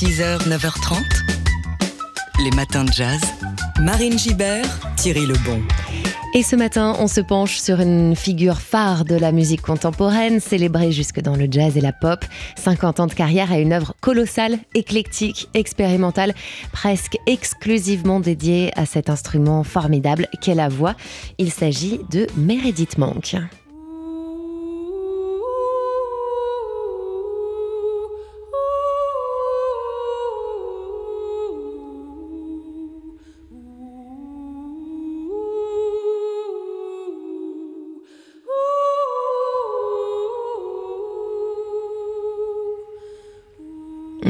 6h, 9h30, les matins de jazz. Marine Gibert, Thierry Lebon. Et ce matin, on se penche sur une figure phare de la musique contemporaine, célébrée jusque dans le jazz et la pop. 50 ans de carrière à une œuvre colossale, éclectique, expérimentale, presque exclusivement dédiée à cet instrument formidable qu'est la voix. Il s'agit de Meredith Monk.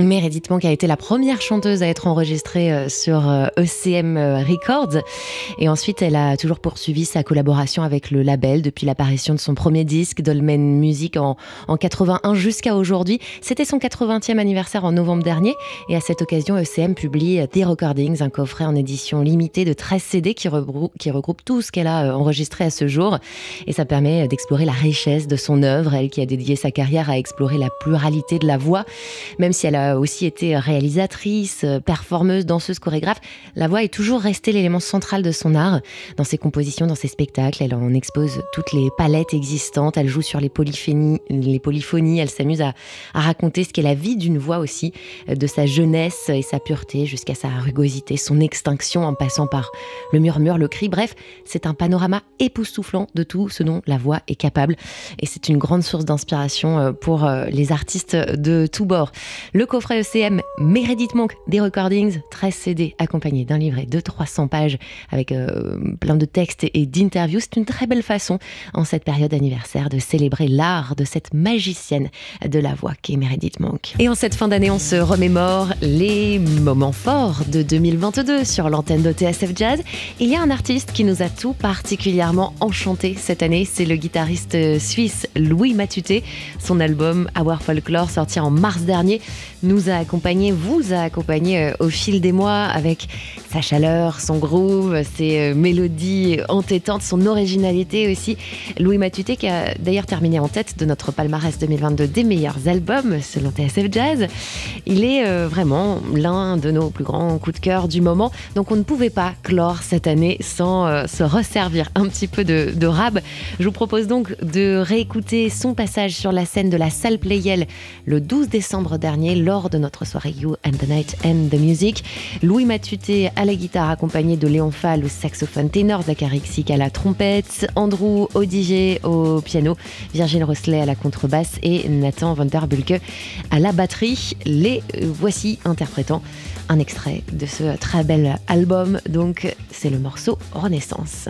Meredith Monk a été la première chanteuse à être enregistrée euh, sur ECM euh, e euh, Records. Et ensuite, elle a toujours poursuivi sa collaboration avec le label depuis l'apparition de son premier disque, Dolmen Music, en, en 81 jusqu'à aujourd'hui. C'était son 80e anniversaire en novembre dernier. Et à cette occasion, ECM publie The Recordings, un coffret en édition limitée de 13 CD qui qui regroupe tout ce qu'elle a enregistré à ce jour. Et ça permet d'explorer la richesse de son œuvre, elle qui a dédié sa carrière à explorer la pluralité de la voix, même si elle a aussi été réalisatrice, performeuse, danseuse, chorégraphe. La voix est toujours restée l'élément central de son art. Dans ses compositions, dans ses spectacles, elle en expose toutes les palettes existantes. Elle joue sur les polyphonies, les polyphonies. Elle s'amuse à, raconter ce qu'est la vie d'une voix aussi, de sa jeunesse et sa pureté jusqu'à sa rugosité, son extinction en passant par le murmure, le cri. Bref, c'est un panorama époustouflant de tout ce dont la voix est capable. Et c'est une grande source d'inspiration euh, pour euh, les artistes de tous bords. Le coffret ECM Meredith Monk des recordings, 13 CD accompagnés d'un livret de 300 pages avec euh, plein de textes et d'interviews. C'est une très belle façon en cette période anniversaire de célébrer l'art de cette magicienne de la voix qu'est Meredith Monk. Et en cette fin d'année, on se remémore les moments forts de 2022 sur l'antenne de TSF Jazz. Il y a un artiste qui nous a tout particulièrement enchanté cette année, c'est le guitariste suisse Louis Matuté. Son album Our Folklore sorti en mars dernier nous a accompagné, vous a accompagné euh, au fil des mois avec sa chaleur, son groove, ses euh, mélodies entêtantes, son originalité aussi. Louis Matuté qui a d'ailleurs terminé en tête de notre palmarès 2022 des meilleurs albums selon TSF Jazz. Il est euh, vraiment l'un de nos plus grands coups de cœur du moment. Donc on ne pouvait pas clore cette année sans se resservir un petit peu de, de rab. Je vous propose donc de réécouter son passage sur la scène de la salle Playel le 12 décembre dernier lors de notre soirée You and the Night and the Music. Louis Matuté à la guitare accompagné de Léon Fall au saxophone ténor, Xic à la trompette, Andrew Odiger au piano, Virgile Rosselet à la contrebasse et Nathan Van Der Bulke à la batterie. Les voici interprétant un extrait de ce très bel album. Donc c'est le morceau Renaissance.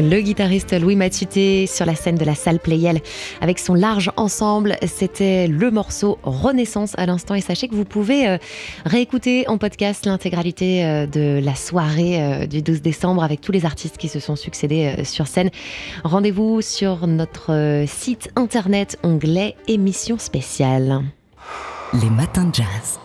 Le guitariste Louis Mathuté sur la scène de la salle Playel avec son large ensemble. C'était le morceau Renaissance à l'instant. Et sachez que vous pouvez euh, réécouter en podcast l'intégralité euh, de la soirée euh, du 12 décembre avec tous les artistes qui se sont succédés sur scène. Rendez-vous sur notre site internet, onglet émission spéciale. Les matins de jazz.